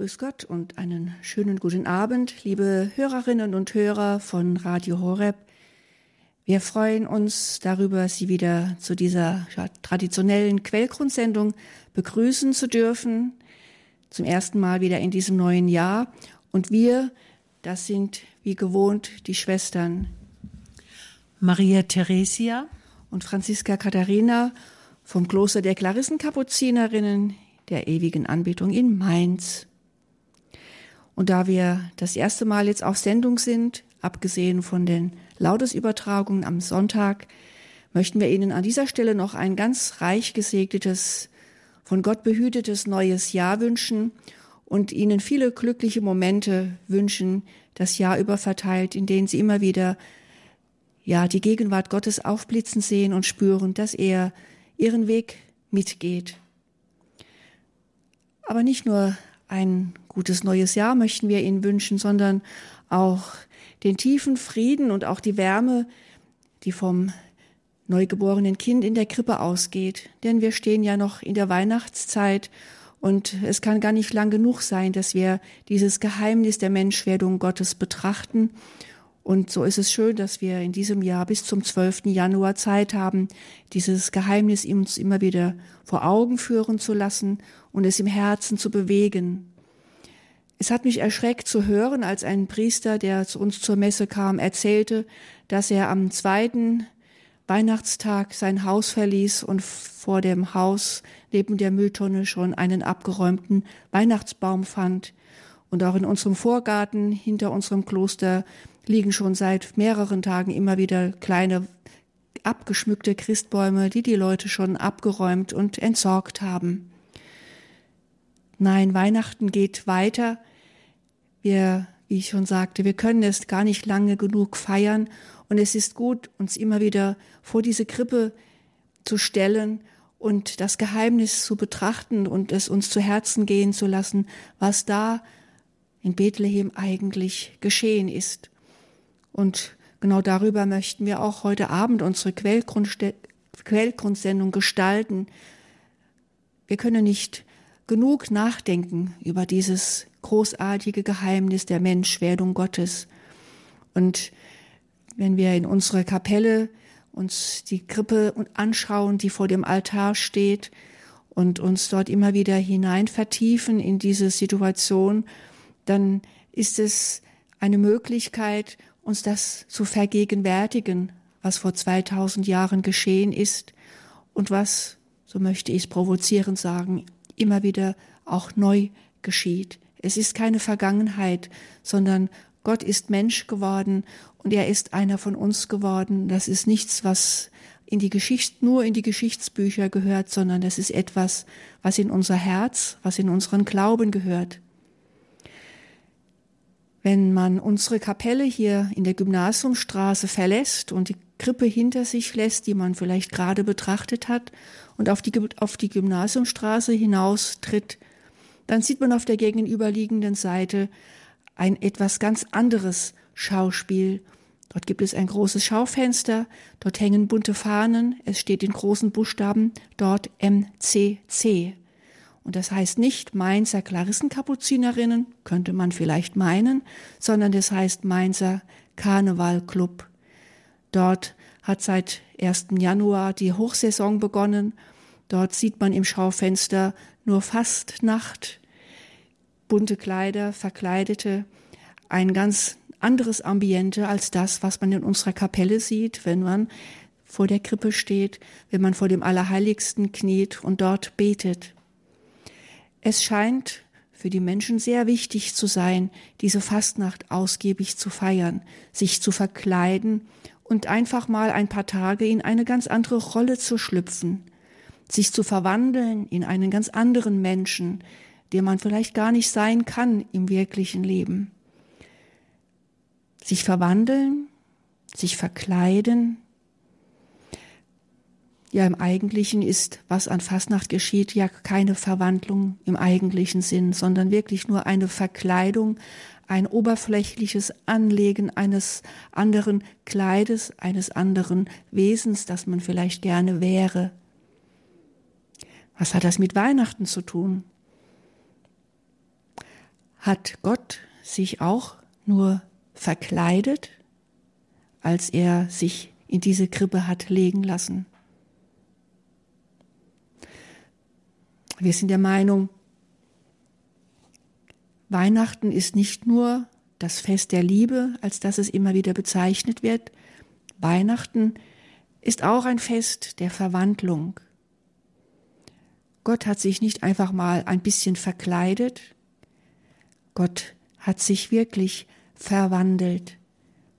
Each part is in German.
Grüß Gott und einen schönen guten Abend, liebe Hörerinnen und Hörer von Radio Horeb. Wir freuen uns darüber, Sie wieder zu dieser traditionellen Quellgrundsendung begrüßen zu dürfen. Zum ersten Mal wieder in diesem neuen Jahr. Und wir, das sind wie gewohnt die Schwestern Maria Theresia und Franziska Katharina vom Kloster der Klarissenkapuzinerinnen der ewigen Anbetung in Mainz. Und da wir das erste Mal jetzt auf Sendung sind, abgesehen von den Laudesübertragungen am Sonntag, möchten wir Ihnen an dieser Stelle noch ein ganz reich gesegnetes, von Gott behütetes neues Jahr wünschen und Ihnen viele glückliche Momente wünschen, das Jahr über verteilt, in denen Sie immer wieder ja die Gegenwart Gottes aufblitzen sehen und spüren, dass er Ihren Weg mitgeht. Aber nicht nur ein gutes neues Jahr möchten wir Ihnen wünschen, sondern auch den tiefen Frieden und auch die Wärme, die vom neugeborenen Kind in der Krippe ausgeht. Denn wir stehen ja noch in der Weihnachtszeit und es kann gar nicht lang genug sein, dass wir dieses Geheimnis der Menschwerdung Gottes betrachten. Und so ist es schön, dass wir in diesem Jahr bis zum 12. Januar Zeit haben, dieses Geheimnis uns immer wieder vor Augen führen zu lassen und es im Herzen zu bewegen. Es hat mich erschreckt zu hören, als ein Priester, der zu uns zur Messe kam, erzählte, dass er am zweiten Weihnachtstag sein Haus verließ und vor dem Haus neben der Mülltonne schon einen abgeräumten Weihnachtsbaum fand. Und auch in unserem Vorgarten hinter unserem Kloster liegen schon seit mehreren Tagen immer wieder kleine abgeschmückte Christbäume, die die Leute schon abgeräumt und entsorgt haben. Nein, Weihnachten geht weiter wir, wie ich schon sagte, wir können es gar nicht lange genug feiern und es ist gut, uns immer wieder vor diese Krippe zu stellen und das Geheimnis zu betrachten und es uns zu Herzen gehen zu lassen, was da in Bethlehem eigentlich geschehen ist. Und genau darüber möchten wir auch heute Abend unsere Quellgrundsendung gestalten. Wir können nicht genug nachdenken über dieses großartige Geheimnis der Menschwerdung Gottes. Und wenn wir in unserer Kapelle uns die Krippe anschauen, die vor dem Altar steht und uns dort immer wieder hinein vertiefen in diese Situation, dann ist es eine Möglichkeit, uns das zu vergegenwärtigen, was vor 2000 Jahren geschehen ist und was, so möchte ich es provozierend sagen, immer wieder auch neu geschieht. Es ist keine Vergangenheit, sondern Gott ist Mensch geworden und er ist einer von uns geworden. Das ist nichts, was in die Geschichte, nur in die Geschichtsbücher gehört, sondern das ist etwas, was in unser Herz, was in unseren Glauben gehört. Wenn man unsere Kapelle hier in der Gymnasiumstraße verlässt und die Krippe hinter sich lässt, die man vielleicht gerade betrachtet hat, und auf die, auf die Gymnasiumstraße hinaus tritt, dann sieht man auf der gegenüberliegenden Seite ein etwas ganz anderes Schauspiel. Dort gibt es ein großes Schaufenster, dort hängen bunte Fahnen, es steht in großen Buchstaben dort MCC. Und das heißt nicht Mainzer Klarissenkapuzinerinnen, könnte man vielleicht meinen, sondern das heißt Mainzer Karnevalclub. Dort hat seit 1. Januar die Hochsaison begonnen. Dort sieht man im Schaufenster nur Fastnacht, bunte Kleider, Verkleidete, ein ganz anderes Ambiente als das, was man in unserer Kapelle sieht, wenn man vor der Krippe steht, wenn man vor dem Allerheiligsten kniet und dort betet. Es scheint für die Menschen sehr wichtig zu sein, diese Fastnacht ausgiebig zu feiern, sich zu verkleiden und einfach mal ein paar Tage in eine ganz andere Rolle zu schlüpfen, sich zu verwandeln in einen ganz anderen Menschen, der man vielleicht gar nicht sein kann im wirklichen Leben. Sich verwandeln, sich verkleiden, ja, im Eigentlichen ist, was an Fastnacht geschieht, ja keine Verwandlung im eigentlichen Sinn, sondern wirklich nur eine Verkleidung, ein oberflächliches Anlegen eines anderen Kleides, eines anderen Wesens, das man vielleicht gerne wäre. Was hat das mit Weihnachten zu tun? hat Gott sich auch nur verkleidet, als er sich in diese Krippe hat legen lassen. Wir sind der Meinung, Weihnachten ist nicht nur das Fest der Liebe, als dass es immer wieder bezeichnet wird. Weihnachten ist auch ein Fest der Verwandlung. Gott hat sich nicht einfach mal ein bisschen verkleidet, Gott hat sich wirklich verwandelt.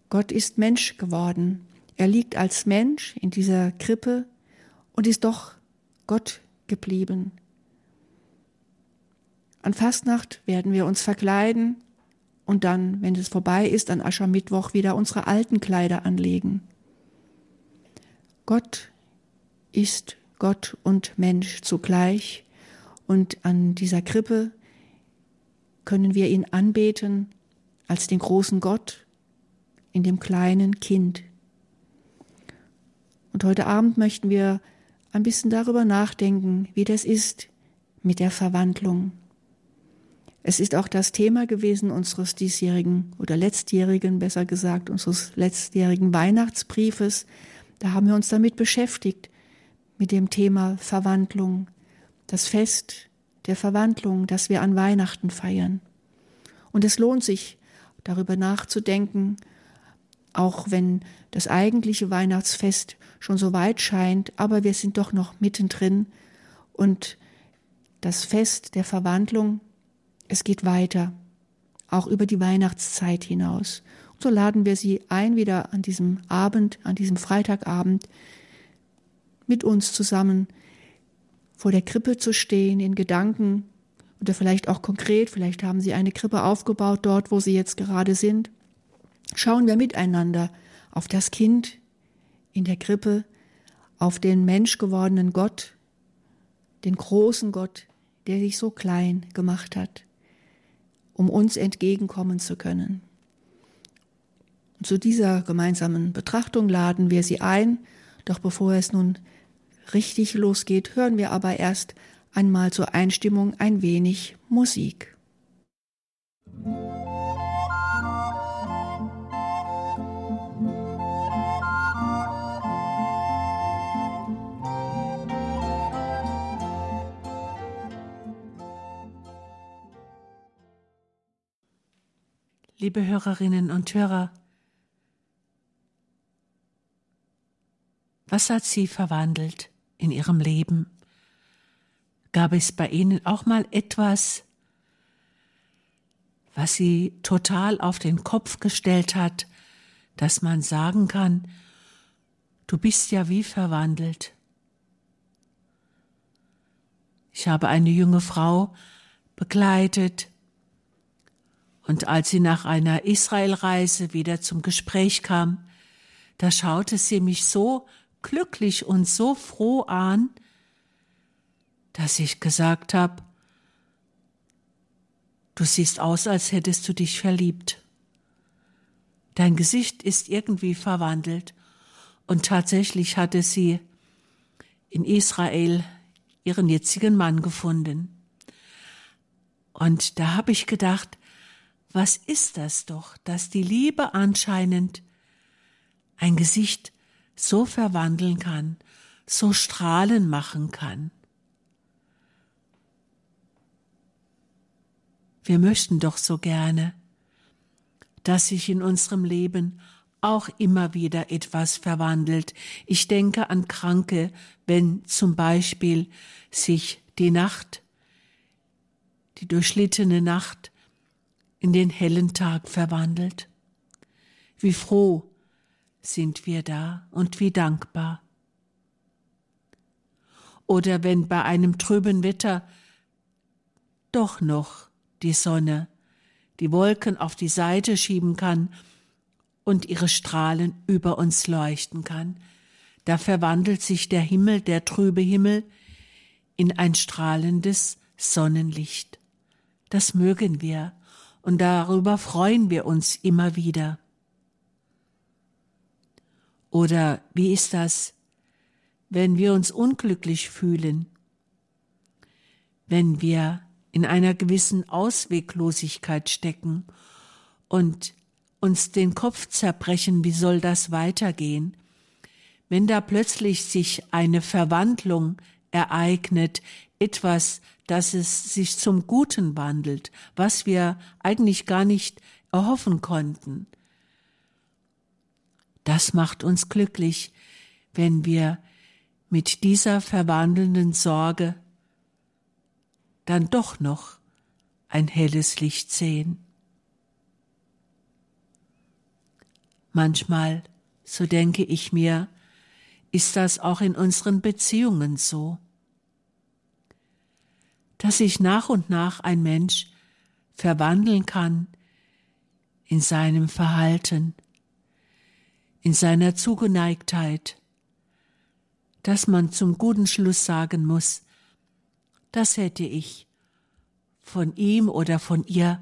Gott ist Mensch geworden. Er liegt als Mensch in dieser Krippe und ist doch Gott geblieben. An Fastnacht werden wir uns verkleiden und dann, wenn es vorbei ist, an Aschermittwoch wieder unsere alten Kleider anlegen. Gott ist Gott und Mensch zugleich und an dieser Krippe können wir ihn anbeten als den großen Gott in dem kleinen Kind. Und heute Abend möchten wir ein bisschen darüber nachdenken, wie das ist mit der Verwandlung. Es ist auch das Thema gewesen unseres diesjährigen oder letztjährigen, besser gesagt, unseres letztjährigen Weihnachtsbriefes. Da haben wir uns damit beschäftigt, mit dem Thema Verwandlung, das Fest der Verwandlung, das wir an Weihnachten feiern. Und es lohnt sich, darüber nachzudenken, auch wenn das eigentliche Weihnachtsfest schon so weit scheint, aber wir sind doch noch mittendrin und das Fest der Verwandlung es geht weiter, auch über die Weihnachtszeit hinaus. Und so laden wir Sie ein, wieder an diesem Abend, an diesem Freitagabend, mit uns zusammen vor der Krippe zu stehen, in Gedanken oder vielleicht auch konkret, vielleicht haben Sie eine Krippe aufgebaut dort, wo Sie jetzt gerade sind. Schauen wir miteinander auf das Kind in der Krippe, auf den menschgewordenen Gott, den großen Gott, der sich so klein gemacht hat um uns entgegenkommen zu können. Zu dieser gemeinsamen Betrachtung laden wir Sie ein, doch bevor es nun richtig losgeht, hören wir aber erst einmal zur Einstimmung ein wenig Musik. Liebe Hörerinnen und Hörer, was hat Sie verwandelt in Ihrem Leben? Gab es bei Ihnen auch mal etwas, was Sie total auf den Kopf gestellt hat, dass man sagen kann, du bist ja wie verwandelt. Ich habe eine junge Frau begleitet, und als sie nach einer Israelreise wieder zum Gespräch kam, da schaute sie mich so glücklich und so froh an, dass ich gesagt habe, du siehst aus, als hättest du dich verliebt. Dein Gesicht ist irgendwie verwandelt. Und tatsächlich hatte sie in Israel ihren jetzigen Mann gefunden. Und da habe ich gedacht, was ist das doch, dass die Liebe anscheinend ein Gesicht so verwandeln kann, so strahlen machen kann. Wir möchten doch so gerne, dass sich in unserem Leben auch immer wieder etwas verwandelt. Ich denke an Kranke, wenn zum Beispiel sich die Nacht, die durchschlittene Nacht in den hellen Tag verwandelt. Wie froh sind wir da und wie dankbar. Oder wenn bei einem trüben Wetter doch noch die Sonne die Wolken auf die Seite schieben kann und ihre Strahlen über uns leuchten kann, da verwandelt sich der Himmel, der trübe Himmel, in ein strahlendes Sonnenlicht. Das mögen wir und darüber freuen wir uns immer wieder. Oder wie ist das, wenn wir uns unglücklich fühlen, wenn wir in einer gewissen Ausweglosigkeit stecken und uns den Kopf zerbrechen, wie soll das weitergehen, wenn da plötzlich sich eine Verwandlung ereignet, etwas, dass es sich zum Guten wandelt, was wir eigentlich gar nicht erhoffen konnten. Das macht uns glücklich, wenn wir mit dieser verwandelnden Sorge dann doch noch ein helles Licht sehen. Manchmal, so denke ich mir, ist das auch in unseren Beziehungen so, dass sich nach und nach ein Mensch verwandeln kann in seinem Verhalten, in seiner Zugeneigtheit, dass man zum guten Schluss sagen muss, das hätte ich von ihm oder von ihr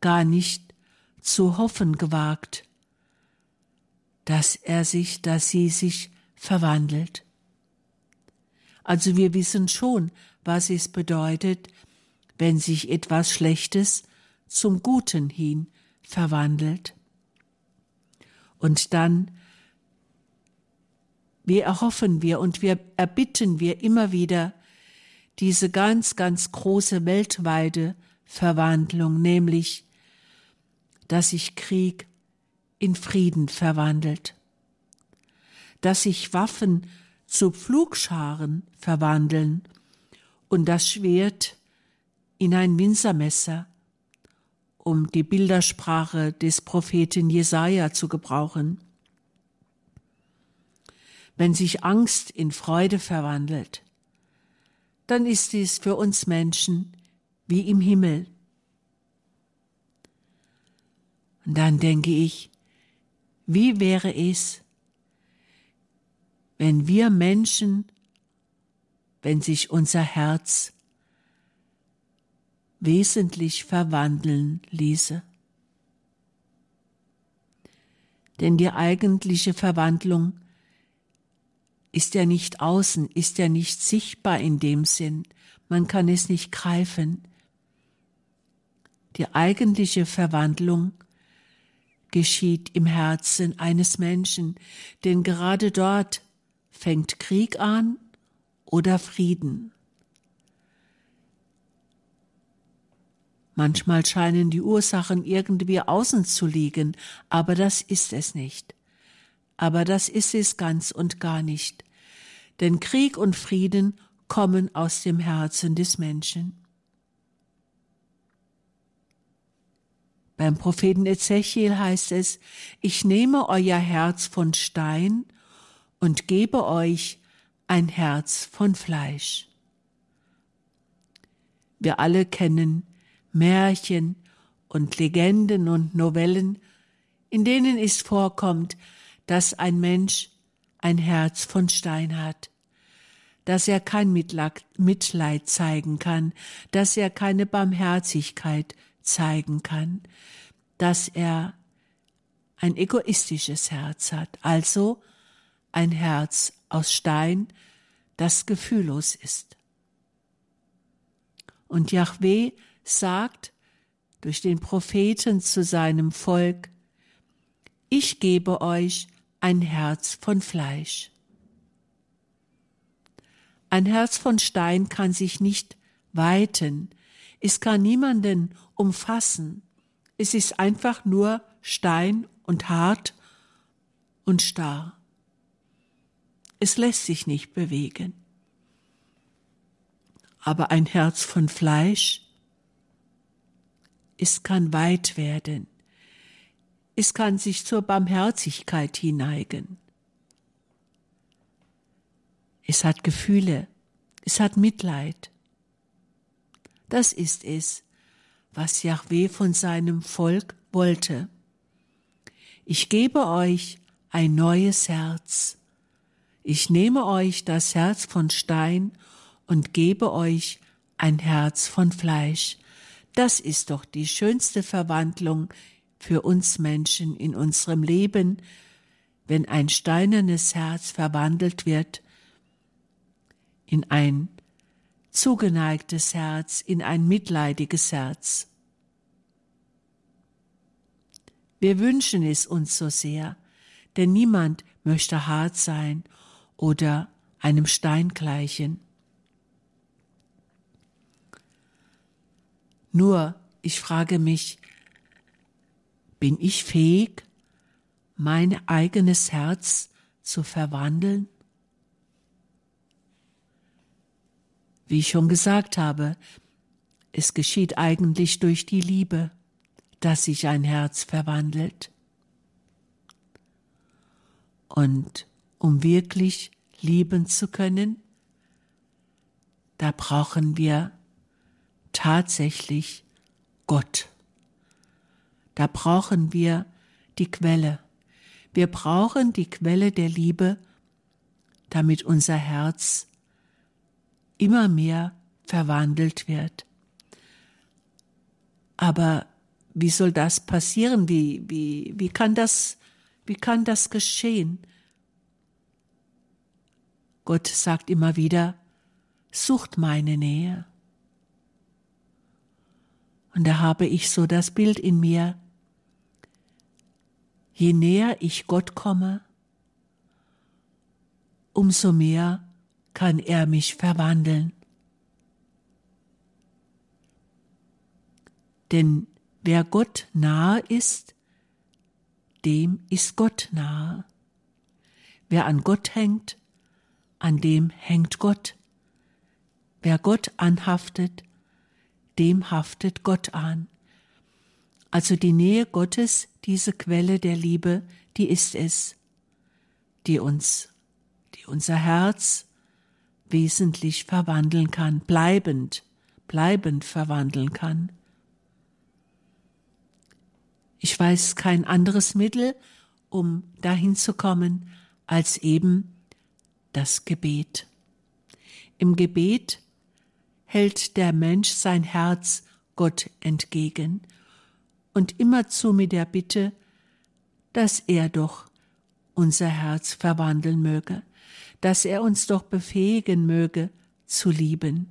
gar nicht zu hoffen gewagt, dass er sich, dass sie sich verwandelt. Also wir wissen schon, was es bedeutet, wenn sich etwas Schlechtes zum Guten hin verwandelt. Und dann, wie erhoffen wir und wir erbitten wir immer wieder diese ganz, ganz große weltweite Verwandlung, nämlich, dass sich Krieg in Frieden verwandelt, dass sich Waffen zu Pflugscharen verwandeln und das Schwert in ein Winzermesser, um die Bildersprache des Propheten Jesaja zu gebrauchen. Wenn sich Angst in Freude verwandelt, dann ist dies für uns Menschen wie im Himmel. Und dann denke ich, wie wäre es, wenn wir Menschen, wenn sich unser Herz wesentlich verwandeln ließe? Denn die eigentliche Verwandlung ist ja nicht außen, ist ja nicht sichtbar in dem Sinn, man kann es nicht greifen. Die eigentliche Verwandlung geschieht im Herzen eines Menschen, denn gerade dort fängt Krieg an oder Frieden. Manchmal scheinen die Ursachen irgendwie außen zu liegen, aber das ist es nicht. Aber das ist es ganz und gar nicht. Denn Krieg und Frieden kommen aus dem Herzen des Menschen. Beim Propheten Ezechiel heißt es, ich nehme euer Herz von Stein und gebe euch ein Herz von Fleisch. Wir alle kennen Märchen und Legenden und Novellen, in denen es vorkommt, dass ein Mensch ein Herz von Stein hat, dass er kein Mitleid zeigen kann, dass er keine Barmherzigkeit zeigen kann, dass er ein egoistisches Herz hat, also ein Herz aus Stein, das gefühllos ist. Und Yahweh sagt durch den Propheten zu seinem Volk, ich gebe euch ein Herz von Fleisch. Ein Herz von Stein kann sich nicht weiten, es kann niemanden umfassen, es ist einfach nur Stein und hart und starr. Es lässt sich nicht bewegen. Aber ein Herz von Fleisch, es kann weit werden. Es kann sich zur Barmherzigkeit hineigen. Es hat Gefühle, es hat Mitleid. Das ist es, was Yahweh von seinem Volk wollte. Ich gebe euch ein neues Herz. Ich nehme euch das Herz von Stein und gebe euch ein Herz von Fleisch. Das ist doch die schönste Verwandlung für uns Menschen in unserem Leben, wenn ein steinernes Herz verwandelt wird in ein zugeneigtes Herz in ein mitleidiges Herz. Wir wünschen es uns so sehr, denn niemand möchte hart sein oder einem Stein gleichen. Nur, ich frage mich, bin ich fähig, mein eigenes Herz zu verwandeln? Wie ich schon gesagt habe, es geschieht eigentlich durch die Liebe, dass sich ein Herz verwandelt. Und um wirklich lieben zu können, da brauchen wir tatsächlich Gott. Da brauchen wir die Quelle. Wir brauchen die Quelle der Liebe, damit unser Herz immer mehr verwandelt wird. Aber wie soll das passieren? Wie, wie, wie kann das, wie kann das geschehen? Gott sagt immer wieder, sucht meine Nähe. Und da habe ich so das Bild in mir, je näher ich Gott komme, umso mehr kann er mich verwandeln. Denn wer Gott nahe ist, dem ist Gott nahe. Wer an Gott hängt, an dem hängt Gott. Wer Gott anhaftet, dem haftet Gott an. Also die Nähe Gottes, diese Quelle der Liebe, die ist es, die uns, die unser Herz wesentlich verwandeln kann, bleibend, bleibend verwandeln kann. Ich weiß kein anderes Mittel, um dahin zu kommen, als eben das Gebet. Im Gebet hält der Mensch sein Herz Gott entgegen und immerzu mit der Bitte, dass er doch unser Herz verwandeln möge, dass er uns doch befähigen möge zu lieben.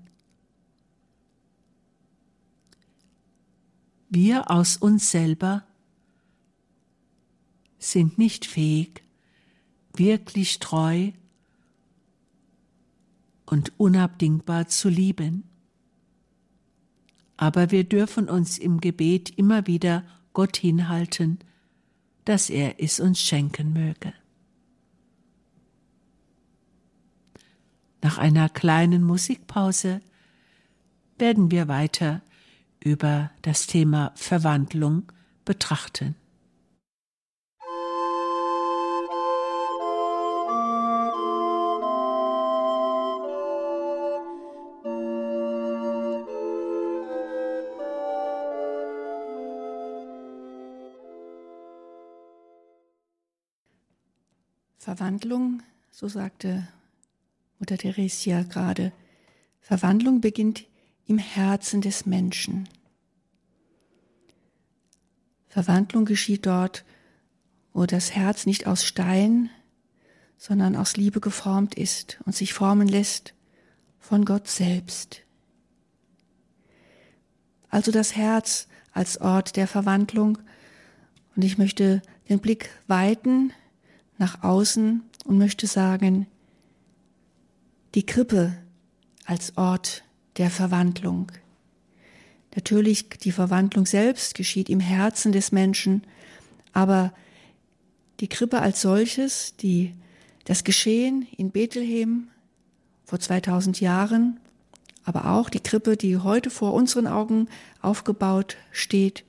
Wir aus uns selber sind nicht fähig, wirklich treu und unabdingbar zu lieben aber wir dürfen uns im Gebet immer wieder Gott hinhalten, dass er es uns schenken möge. Nach einer kleinen Musikpause werden wir weiter über das Thema Verwandlung betrachten. Verwandlung, so sagte Mutter Theresia gerade, Verwandlung beginnt im Herzen des Menschen. Verwandlung geschieht dort, wo das Herz nicht aus Stein, sondern aus Liebe geformt ist und sich formen lässt von Gott selbst. Also das Herz als Ort der Verwandlung. Und ich möchte den Blick weiten nach außen und möchte sagen, die Krippe als Ort der Verwandlung. Natürlich, die Verwandlung selbst geschieht im Herzen des Menschen, aber die Krippe als solches, die, das Geschehen in Bethlehem vor 2000 Jahren, aber auch die Krippe, die heute vor unseren Augen aufgebaut steht,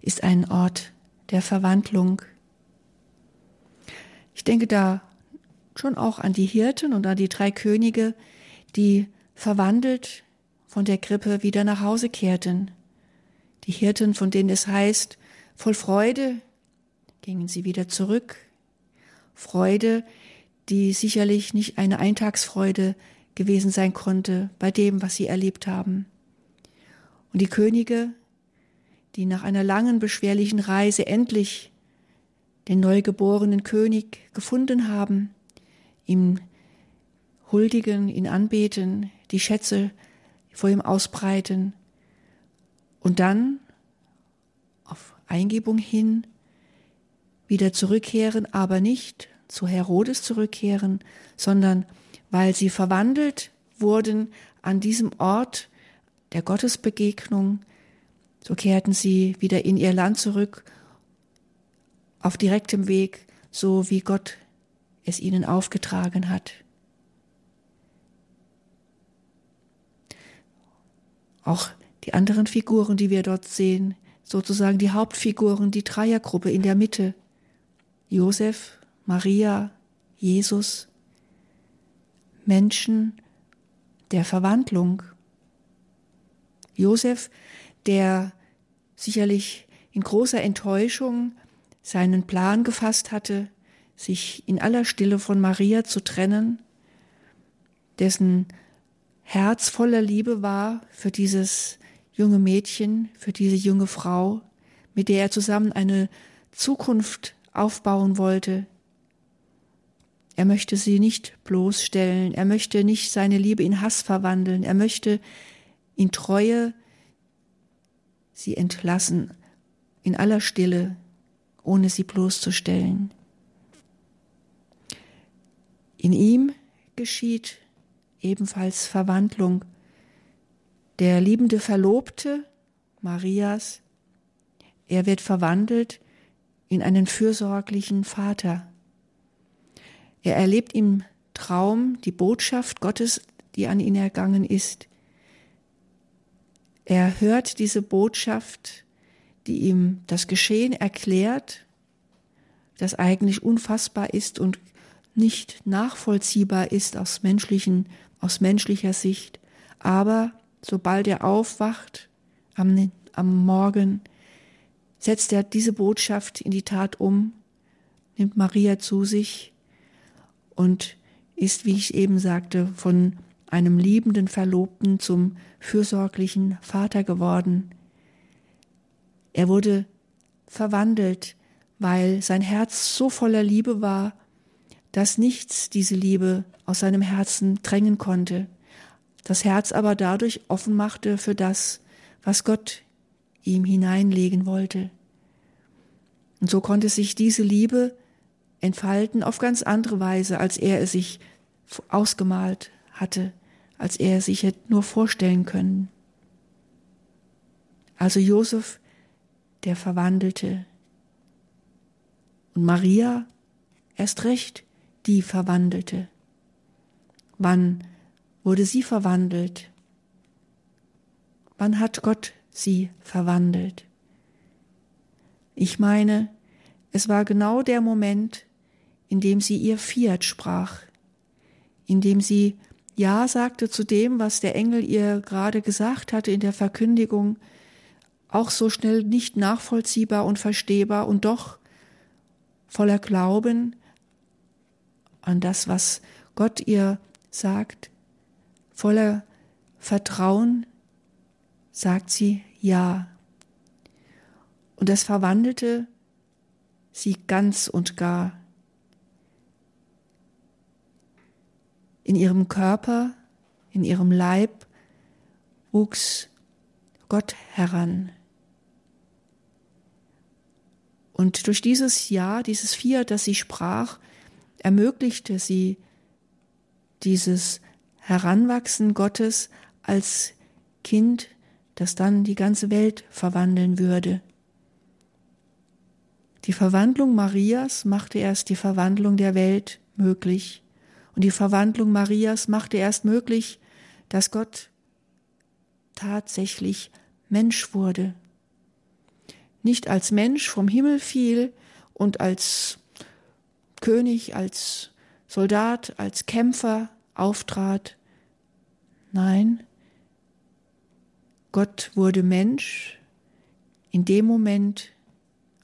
ist ein Ort der Verwandlung ich denke da schon auch an die Hirten und an die drei Könige, die verwandelt von der Krippe wieder nach Hause kehrten. Die Hirten, von denen es heißt, voll Freude gingen sie wieder zurück. Freude, die sicherlich nicht eine Eintagsfreude gewesen sein konnte bei dem, was sie erlebt haben. Und die Könige, die nach einer langen, beschwerlichen Reise endlich den neugeborenen König gefunden haben, ihm huldigen, ihn anbeten, die Schätze vor ihm ausbreiten und dann auf Eingebung hin wieder zurückkehren, aber nicht zu Herodes zurückkehren, sondern weil sie verwandelt wurden an diesem Ort der Gottesbegegnung, so kehrten sie wieder in ihr Land zurück, auf direktem Weg, so wie Gott es ihnen aufgetragen hat. Auch die anderen Figuren, die wir dort sehen, sozusagen die Hauptfiguren, die Dreiergruppe in der Mitte, Josef, Maria, Jesus, Menschen der Verwandlung. Josef, der sicherlich in großer Enttäuschung seinen Plan gefasst hatte, sich in aller Stille von Maria zu trennen, dessen Herz voller Liebe war für dieses junge Mädchen, für diese junge Frau, mit der er zusammen eine Zukunft aufbauen wollte. Er möchte sie nicht bloßstellen, er möchte nicht seine Liebe in Hass verwandeln, er möchte in Treue sie entlassen, in aller Stille, ohne sie bloßzustellen. In ihm geschieht ebenfalls Verwandlung. Der liebende Verlobte Marias, er wird verwandelt in einen fürsorglichen Vater. Er erlebt im Traum die Botschaft Gottes, die an ihn ergangen ist. Er hört diese Botschaft, die ihm das Geschehen erklärt, das eigentlich unfassbar ist und nicht nachvollziehbar ist aus menschlichen, aus menschlicher Sicht. Aber sobald er aufwacht am, am Morgen, setzt er diese Botschaft in die Tat um, nimmt Maria zu sich und ist, wie ich eben sagte, von einem liebenden Verlobten zum fürsorglichen Vater geworden. Er wurde verwandelt, weil sein Herz so voller Liebe war, dass nichts diese Liebe aus seinem Herzen drängen konnte, das Herz aber dadurch offen machte für das, was Gott ihm hineinlegen wollte. Und so konnte sich diese Liebe entfalten auf ganz andere Weise, als er es sich ausgemalt hatte, als er es sich hätte nur vorstellen können. Also Josef, der Verwandelte. Und Maria, erst recht, die Verwandelte. Wann wurde sie verwandelt? Wann hat Gott sie verwandelt? Ich meine, es war genau der Moment, in dem sie ihr Fiat sprach, in dem sie Ja sagte zu dem, was der Engel ihr gerade gesagt hatte in der Verkündigung, auch so schnell nicht nachvollziehbar und verstehbar und doch voller Glauben an das, was Gott ihr sagt, voller Vertrauen sagt sie Ja. Und das verwandelte sie ganz und gar. In ihrem Körper, in ihrem Leib wuchs Gott heran. Und durch dieses Ja, dieses Vier, das sie sprach, ermöglichte sie dieses Heranwachsen Gottes als Kind, das dann die ganze Welt verwandeln würde. Die Verwandlung Marias machte erst die Verwandlung der Welt möglich. Und die Verwandlung Marias machte erst möglich, dass Gott tatsächlich Mensch wurde. Nicht als Mensch vom Himmel fiel und als König, als Soldat, als Kämpfer auftrat. Nein, Gott wurde Mensch in dem Moment,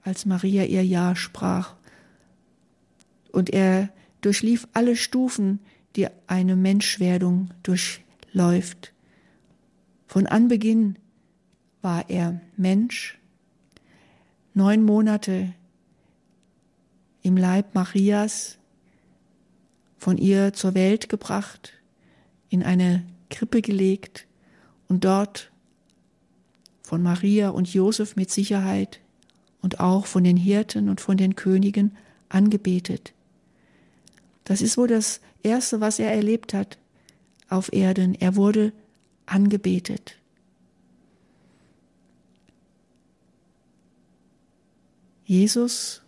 als Maria ihr Ja sprach. Und er durchlief alle Stufen, die eine Menschwerdung durchläuft. Von Anbeginn war er Mensch, neun Monate im Leib Marias, von ihr zur Welt gebracht, in eine Krippe gelegt und dort von Maria und Josef mit Sicherheit und auch von den Hirten und von den Königen angebetet. Das ist wohl das Erste, was er erlebt hat auf Erden. Er wurde angebetet. Jesus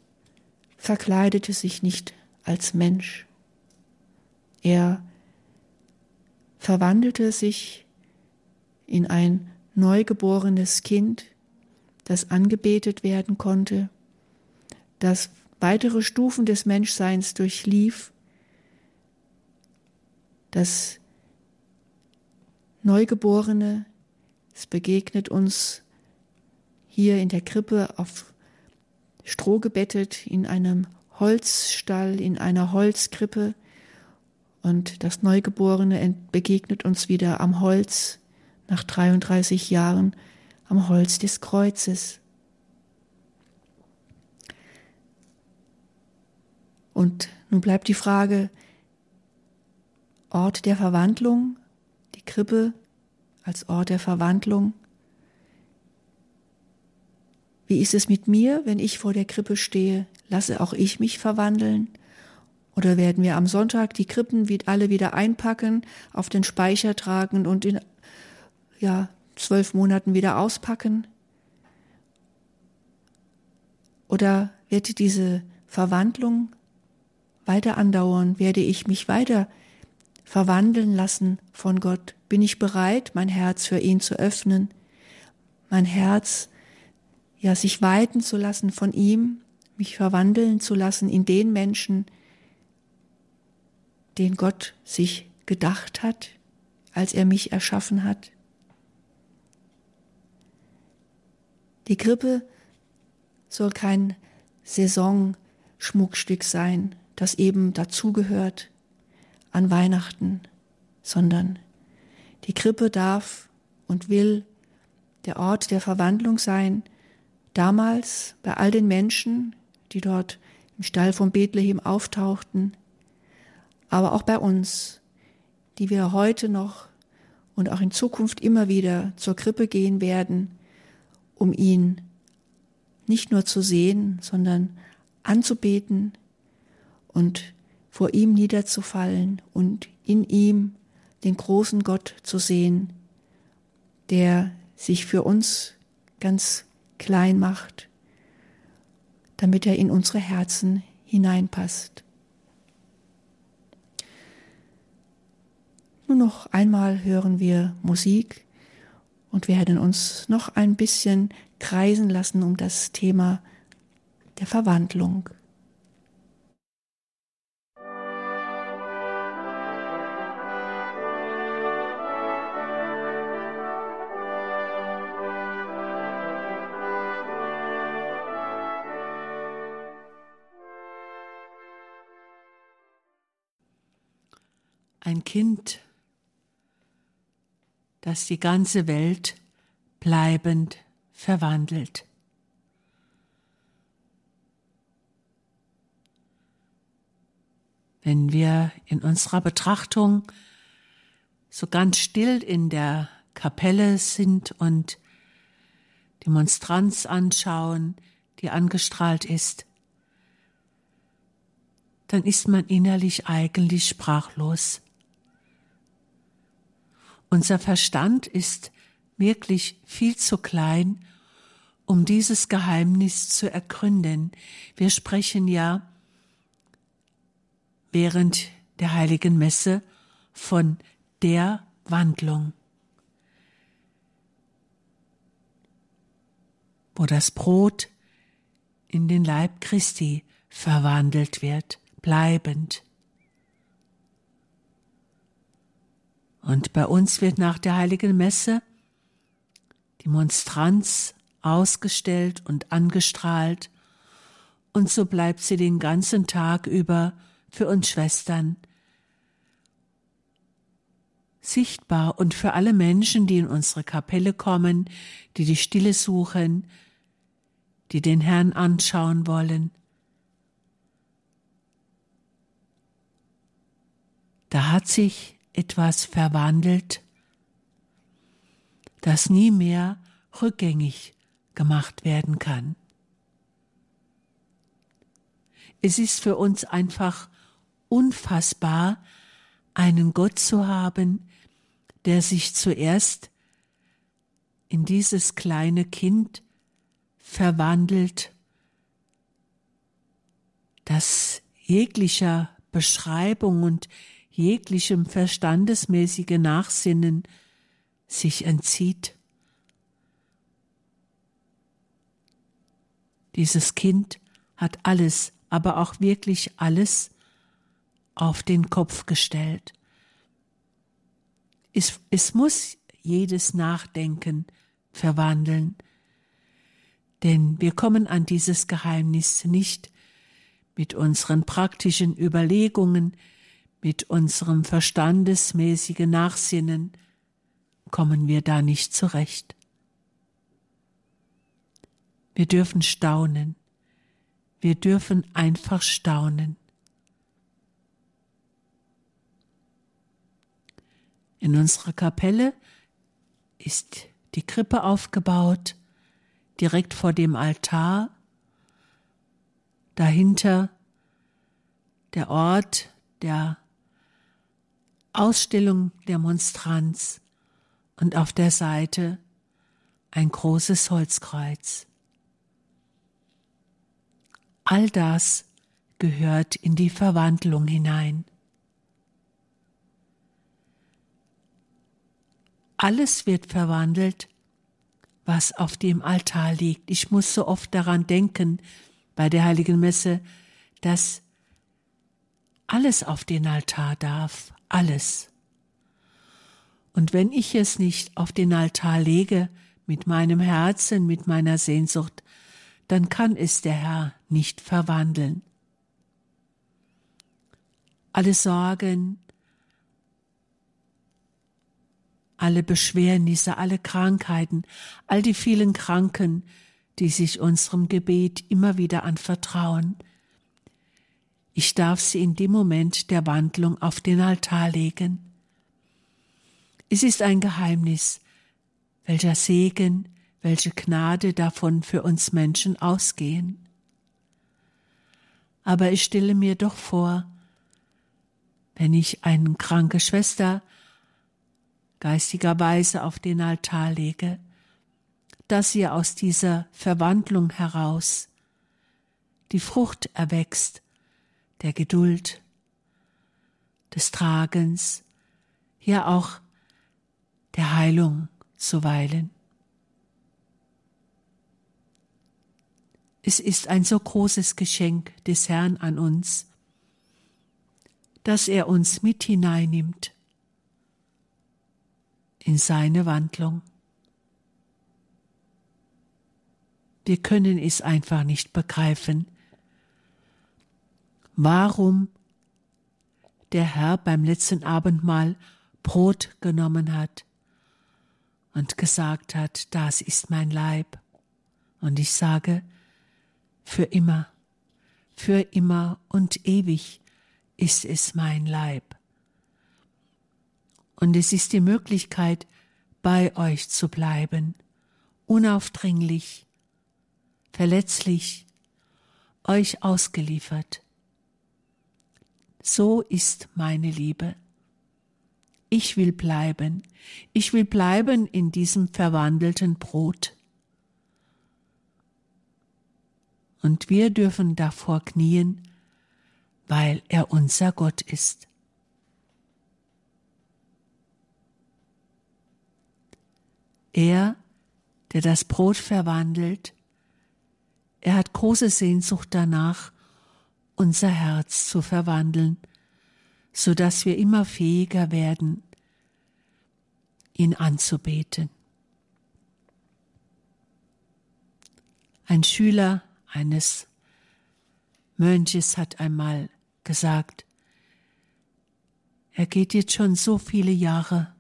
verkleidete sich nicht als Mensch. Er verwandelte sich in ein neugeborenes Kind, das angebetet werden konnte, das weitere Stufen des Menschseins durchlief, das Neugeborene, es begegnet uns hier in der Krippe auf Stroh gebettet, in einem Holzstall, in einer Holzkrippe, und das Neugeborene begegnet uns wieder am Holz nach 33 Jahren am Holz des Kreuzes. Und nun bleibt die Frage, Ort der Verwandlung, die Krippe als Ort der Verwandlung. Wie ist es mit mir, wenn ich vor der Krippe stehe? Lasse auch ich mich verwandeln? Oder werden wir am Sonntag die Krippen alle wieder einpacken, auf den Speicher tragen und in ja, zwölf Monaten wieder auspacken? Oder wird diese Verwandlung weiter andauern? Werde ich mich weiter verwandeln lassen von Gott? Bin ich bereit, mein Herz für ihn zu öffnen? Mein Herz, ja, sich weiten zu lassen von ihm, mich verwandeln zu lassen in den Menschen, den Gott sich gedacht hat, als er mich erschaffen hat? Die Krippe soll kein Saisonschmuckstück sein, das eben dazugehört an Weihnachten, sondern die Krippe darf und will der Ort der Verwandlung sein, damals bei all den Menschen, die dort im Stall von Bethlehem auftauchten, aber auch bei uns, die wir heute noch und auch in Zukunft immer wieder zur Krippe gehen werden, um ihn nicht nur zu sehen, sondern anzubeten und vor ihm niederzufallen und in ihm den großen Gott zu sehen, der sich für uns ganz klein macht, damit er in unsere Herzen hineinpasst. Nur noch einmal hören wir Musik und werden uns noch ein bisschen kreisen lassen um das Thema der Verwandlung. Ein Kind das die ganze Welt bleibend verwandelt. Wenn wir in unserer Betrachtung so ganz still in der Kapelle sind und die Monstranz anschauen, die angestrahlt ist, dann ist man innerlich eigentlich sprachlos. Unser Verstand ist wirklich viel zu klein, um dieses Geheimnis zu ergründen. Wir sprechen ja während der heiligen Messe von der Wandlung, wo das Brot in den Leib Christi verwandelt wird, bleibend. Und bei uns wird nach der heiligen Messe die Monstranz ausgestellt und angestrahlt, und so bleibt sie den ganzen Tag über für uns Schwestern sichtbar und für alle Menschen, die in unsere Kapelle kommen, die die Stille suchen, die den Herrn anschauen wollen. Da hat sich etwas verwandelt. das nie mehr rückgängig gemacht werden kann. Es ist für uns einfach unfassbar, einen Gott zu haben, der sich zuerst in dieses kleine Kind verwandelt, das jeglicher Beschreibung und jeglichem verstandesmäßige Nachsinnen sich entzieht. Dieses Kind hat alles, aber auch wirklich alles auf den Kopf gestellt. Es, es muss jedes Nachdenken verwandeln, denn wir kommen an dieses Geheimnis nicht mit unseren praktischen Überlegungen, mit unserem verstandesmäßigen Nachsinnen, kommen wir da nicht zurecht. Wir dürfen staunen. Wir dürfen einfach staunen. In unserer Kapelle ist die Krippe aufgebaut, direkt vor dem Altar. Dahinter der Ort der Ausstellung der Monstranz und auf der Seite ein großes Holzkreuz. All das gehört in die Verwandlung hinein. Alles wird verwandelt, was auf dem Altar liegt. Ich muss so oft daran denken bei der heiligen Messe, dass alles auf den Altar darf, alles. Und wenn ich es nicht auf den Altar lege, mit meinem Herzen, mit meiner Sehnsucht, dann kann es der Herr nicht verwandeln. Alle Sorgen, alle Beschwernisse, alle Krankheiten, all die vielen Kranken, die sich unserem Gebet immer wieder anvertrauen. Ich darf sie in dem Moment der Wandlung auf den Altar legen. Es ist ein Geheimnis, welcher Segen, welche Gnade davon für uns Menschen ausgehen. Aber ich stelle mir doch vor, wenn ich eine kranke Schwester geistigerweise auf den Altar lege, dass ihr aus dieser Verwandlung heraus die Frucht erwächst, der Geduld, des Tragens, ja auch der Heilung zuweilen. Es ist ein so großes Geschenk des Herrn an uns, dass er uns mit hineinnimmt in seine Wandlung. Wir können es einfach nicht begreifen, warum der Herr beim letzten Abendmahl Brot genommen hat und gesagt hat, das ist mein Leib. Und ich sage, für immer, für immer und ewig ist es mein Leib. Und es ist die Möglichkeit, bei euch zu bleiben, unaufdringlich, verletzlich, euch ausgeliefert. So ist meine Liebe. Ich will bleiben, ich will bleiben in diesem verwandelten Brot. Und wir dürfen davor knien, weil er unser Gott ist. Er, der das Brot verwandelt, er hat große Sehnsucht danach, unser Herz zu verwandeln, so dass wir immer fähiger werden, ihn anzubeten. Ein Schüler eines Mönches hat einmal gesagt, er geht jetzt schon so viele Jahre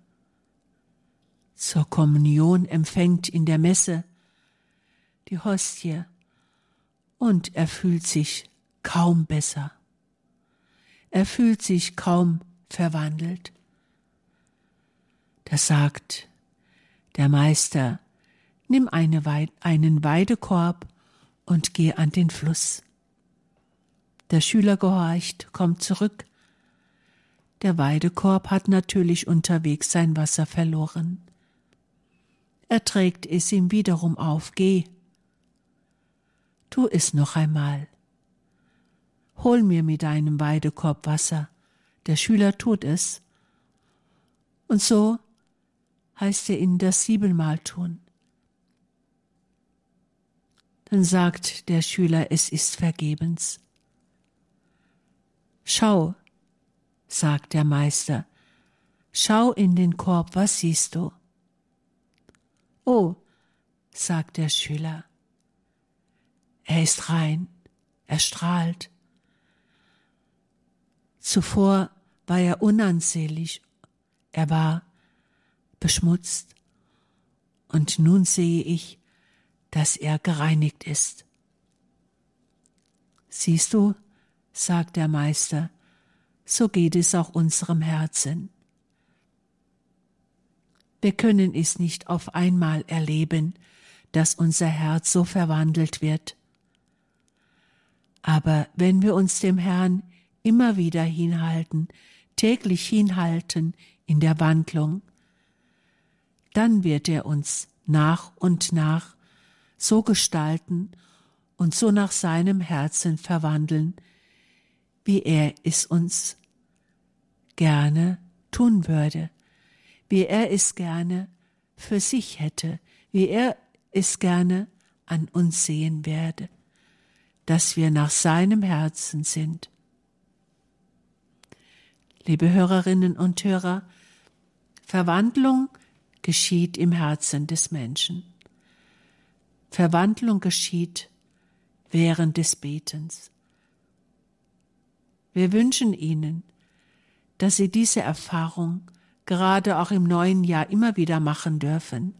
zur Kommunion, empfängt in der Messe die Hostie und er fühlt sich kaum besser. Er fühlt sich kaum verwandelt. Da sagt Der Meister, nimm eine Weid einen Weidekorb und geh an den Fluss. Der Schüler gehorcht, kommt zurück. Der Weidekorb hat natürlich unterwegs sein Wasser verloren. Er trägt es ihm wiederum auf, geh. Tu es noch einmal. Hol mir mit deinem Weidekorb Wasser. Der Schüler tut es. Und so heißt er ihn das siebenmal tun. Dann sagt der Schüler, es ist vergebens. Schau, sagt der Meister, schau in den Korb, was siehst du? Oh, sagt der Schüler, er ist rein, er strahlt. Zuvor war er unansehnlich, er war beschmutzt, und nun sehe ich, dass er gereinigt ist. Siehst du, sagt der Meister, so geht es auch unserem Herzen. Wir können es nicht auf einmal erleben, dass unser Herz so verwandelt wird. Aber wenn wir uns dem Herrn immer wieder hinhalten, täglich hinhalten in der Wandlung, dann wird er uns nach und nach so gestalten und so nach seinem Herzen verwandeln, wie er es uns gerne tun würde, wie er es gerne für sich hätte, wie er es gerne an uns sehen werde, dass wir nach seinem Herzen sind. Liebe Hörerinnen und Hörer, Verwandlung geschieht im Herzen des Menschen. Verwandlung geschieht während des Betens. Wir wünschen Ihnen, dass Sie diese Erfahrung gerade auch im neuen Jahr immer wieder machen dürfen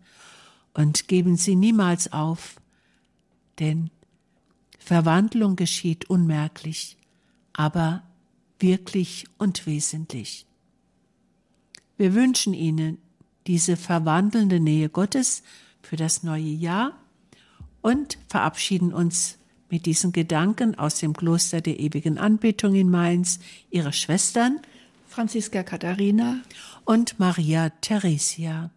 und geben Sie niemals auf, denn Verwandlung geschieht unmerklich, aber wirklich und wesentlich. Wir wünschen Ihnen diese verwandelnde Nähe Gottes für das neue Jahr und verabschieden uns mit diesen Gedanken aus dem Kloster der ewigen Anbetung in Mainz, ihre Schwestern Franziska Katharina und Maria Theresia.